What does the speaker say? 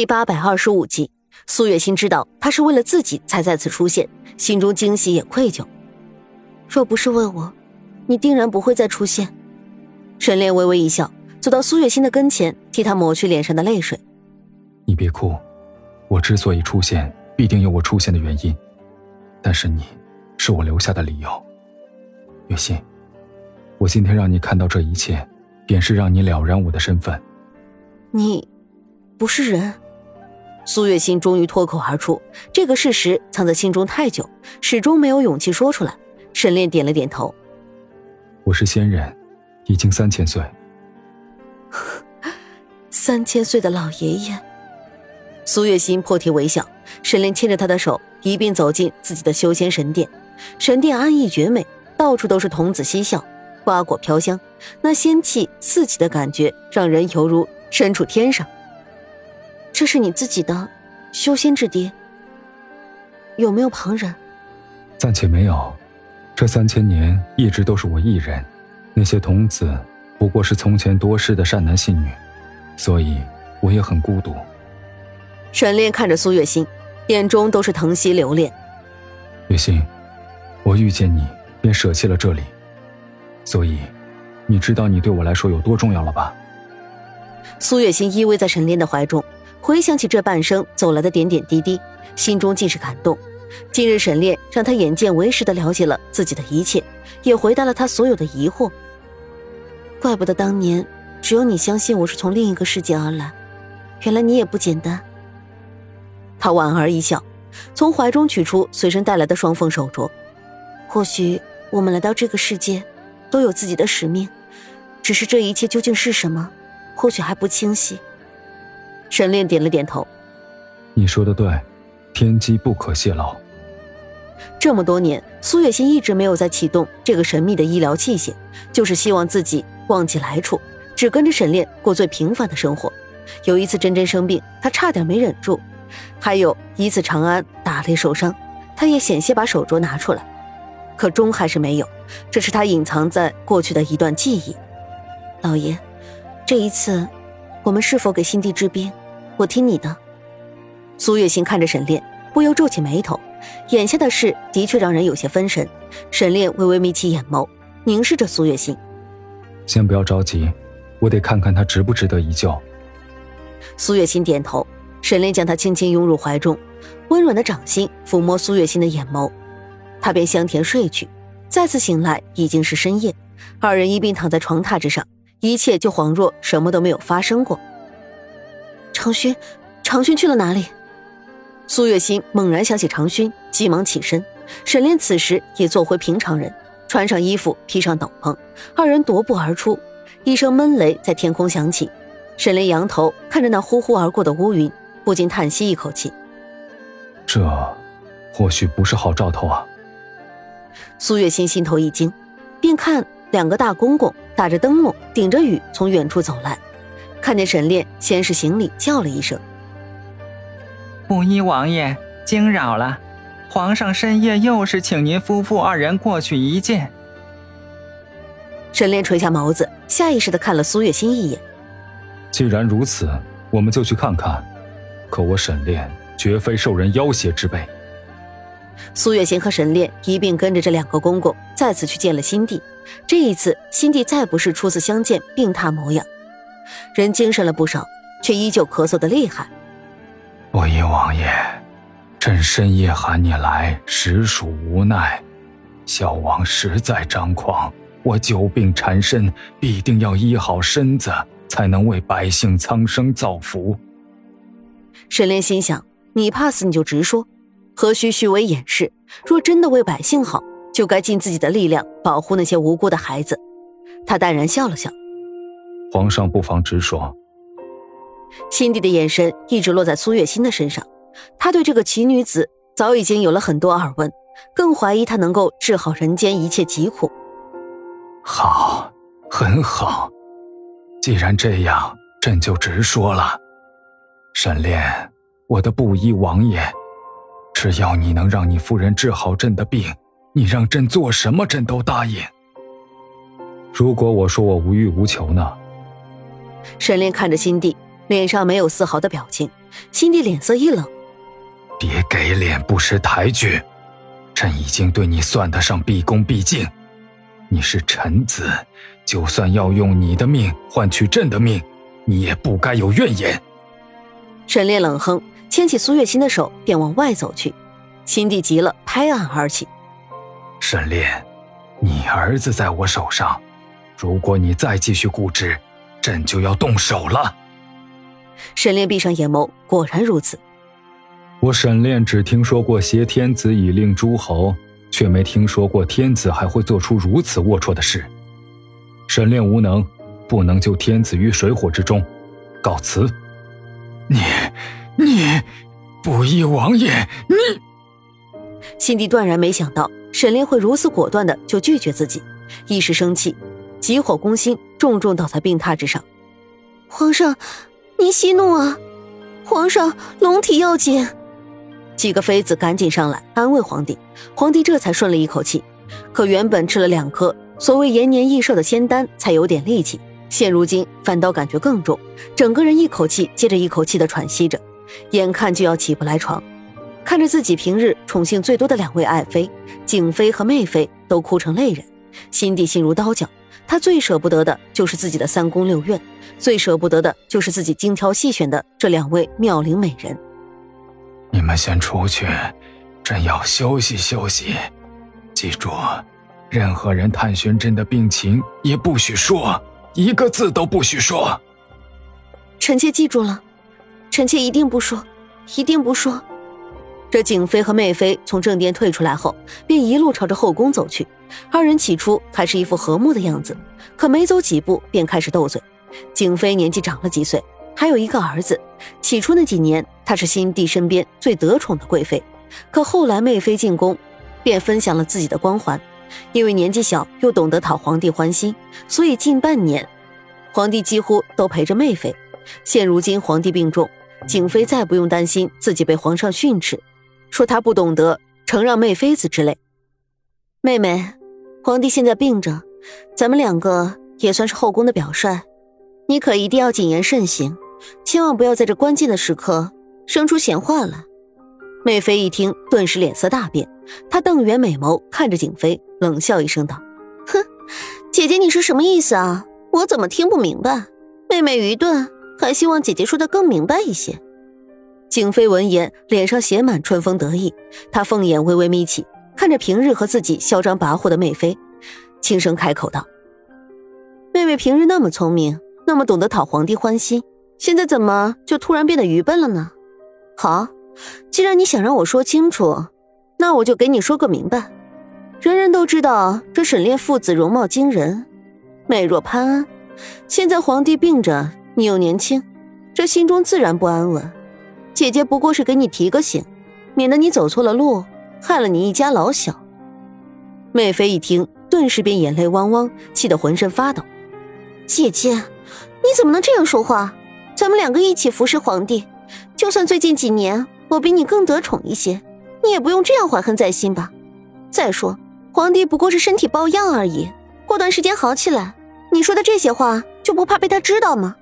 第八百二十五集，苏月心知道他是为了自己才再次出现，心中惊喜也愧疚。若不是为我，你定然不会再出现。沈炼微微一笑，走到苏月心的跟前，替她抹去脸上的泪水。你别哭，我之所以出现，必定有我出现的原因。但是你，是我留下的理由。月心，我今天让你看到这一切，便是让你了然我的身份。你，不是人。苏月心终于脱口而出，这个事实藏在心中太久，始终没有勇气说出来。沈炼点了点头：“我是仙人，已经三千岁。三千岁的老爷爷。”苏月心破涕为笑。沈炼牵着她的手，一并走进自己的修仙神殿。神殿安逸绝美，到处都是童子嬉笑，瓜果飘香，那仙气四起的感觉，让人犹如身处天上。这是你自己的修仙之地，有没有旁人？暂且没有。这三千年一直都是我一人，那些童子不过是从前多事的善男信女，所以我也很孤独。沈炼看着苏月心，眼中都是疼惜留恋。月心，我遇见你便舍弃了这里，所以你知道你对我来说有多重要了吧？苏月心依偎在沈炼的怀中。回想起这半生走来的点点滴滴，心中尽是感动。今日沈炼让他眼见为实的了解了自己的一切，也回答了他所有的疑惑。怪不得当年只有你相信我是从另一个世界而来，原来你也不简单。他莞尔一笑，从怀中取出随身带来的双凤手镯。或许我们来到这个世界，都有自己的使命，只是这一切究竟是什么，或许还不清晰。沈炼点了点头，你说的对，天机不可泄露。这么多年，苏月心一直没有再启动这个神秘的医疗器械，就是希望自己忘记来处，只跟着沈炼过最平凡的生活。有一次真真生病，他差点没忍住；还有一次长安打猎受伤，他也险些把手镯拿出来，可终还是没有。这是他隐藏在过去的一段记忆。老爷，这一次，我们是否给新帝治病？我听你的。苏月心看着沈炼，不由皱起眉头。眼下的事的确让人有些分神。沈炼微微眯起眼眸，凝视着苏月心。先不要着急，我得看看他值不值得一救。苏月心点头。沈炼将她轻轻拥入怀中，温软的掌心抚摸苏月心的眼眸，她便香甜睡去。再次醒来已经是深夜，二人一并躺在床榻之上，一切就恍若什么都没有发生过。长勋，长勋去了哪里？苏月心猛然想起长勋，急忙起身。沈炼此时也做回平常人，穿上衣服，披上斗篷，二人踱步而出。一声闷雷在天空响起，沈炼仰头看着那呼呼而过的乌云，不禁叹息一口气：“这，或许不是好兆头啊。”苏月心心头一惊，便看两个大公公打着灯笼，顶着雨从远处走来。看见沈炼，先是行礼，叫了一声：“布衣王爷，惊扰了。皇上深夜又是请您夫妇二人过去一见。”沈炼垂下眸子，下意识的看了苏月心一眼。既然如此，我们就去看看。可我沈炼绝非受人要挟之辈。苏月心和沈炼一并跟着这两个公公，再次去见了新帝。这一次，新帝再不是初次相见病榻模样。人精神了不少，却依旧咳嗽的厉害。布衣王爷，朕深夜喊你来，实属无奈。小王实在张狂，我久病缠身，必定要医好身子，才能为百姓苍生造福。沈炼心想：你怕死你就直说，何须虚伪掩饰？若真的为百姓好，就该尽自己的力量保护那些无辜的孩子。他淡然笑了笑。皇上不妨直说。新帝的眼神一直落在苏月心的身上，他对这个奇女子早已经有了很多耳闻，更怀疑她能够治好人间一切疾苦。好，很好。既然这样，朕就直说了。沈炼，我的布衣王爷，只要你能让你夫人治好朕的病，你让朕做什么，朕都答应。如果我说我无欲无求呢？沈炼看着新帝，脸上没有丝毫的表情。心帝脸色一冷：“别给脸不识抬举，朕已经对你算得上毕恭毕敬。你是臣子，就算要用你的命换取朕的命，你也不该有怨言。”沈炼冷哼，牵起苏月心的手便往外走去。心帝急了，拍案而起：“沈炼，你儿子在我手上，如果你再继续固执，朕就要动手了。”沈炼闭上眼眸，果然如此。我沈炼只听说过挟天子以令诸侯，却没听说过天子还会做出如此龌龊的事。沈炼无能，不能救天子于水火之中，告辞。你，你，不义王爷，你！心帝断然没想到沈炼会如此果断的就拒绝自己，一时生气，急火攻心，重重倒在病榻之上。皇上。您息怒啊，皇上龙体要紧。几个妃子赶紧上来安慰皇帝，皇帝这才顺了一口气。可原本吃了两颗所谓延年益寿的仙丹才有点力气，现如今反倒感觉更重，整个人一口气接着一口气的喘息着，眼看就要起不来床。看着自己平日宠幸最多的两位爱妃景妃和媚妃都哭成泪人，心底心如刀绞。他最舍不得的就是自己的三宫六院，最舍不得的就是自己精挑细选的这两位妙龄美人。你们先出去，朕要休息休息。记住，任何人探寻朕的病情也不许说，一个字都不许说。臣妾记住了，臣妾一定不说，一定不说。这景妃和媚妃从正殿退出来后，便一路朝着后宫走去。二人起初还是一副和睦的样子，可没走几步便开始斗嘴。景妃年纪长了几岁，还有一个儿子。起初那几年，她是新帝身边最得宠的贵妃。可后来媚妃进宫，便分享了自己的光环。因为年纪小，又懂得讨皇帝欢心，所以近半年，皇帝几乎都陪着媚妃。现如今皇帝病重，景妃再不用担心自己被皇上训斥。说他不懂得承让媚妃子之类，妹妹，皇帝现在病着，咱们两个也算是后宫的表率，你可一定要谨言慎行，千万不要在这关键的时刻生出闲话来。媚妃一听，顿时脸色大变，她瞪圆美眸看着景妃，冷笑一声道：“哼，姐姐你是什么意思啊？我怎么听不明白？妹妹愚钝，还希望姐姐说的更明白一些。”景妃闻言，脸上写满春风得意。她凤眼微微眯起，看着平日和自己嚣张跋扈的媚妃，轻声开口道：“妹妹平日那么聪明，那么懂得讨皇帝欢心，现在怎么就突然变得愚笨了呢？好，既然你想让我说清楚，那我就给你说个明白。人人都知道这沈炼父子容貌惊人，美若潘安。现在皇帝病着，你又年轻，这心中自然不安稳。”姐姐不过是给你提个醒，免得你走错了路，害了你一家老小。媚妃一听，顿时便眼泪汪汪，气得浑身发抖。姐姐，你怎么能这样说话？咱们两个一起服侍皇帝，就算最近几年我比你更得宠一些，你也不用这样怀恨在心吧？再说，皇帝不过是身体抱恙而已，过段时间好起来，你说的这些话就不怕被他知道吗？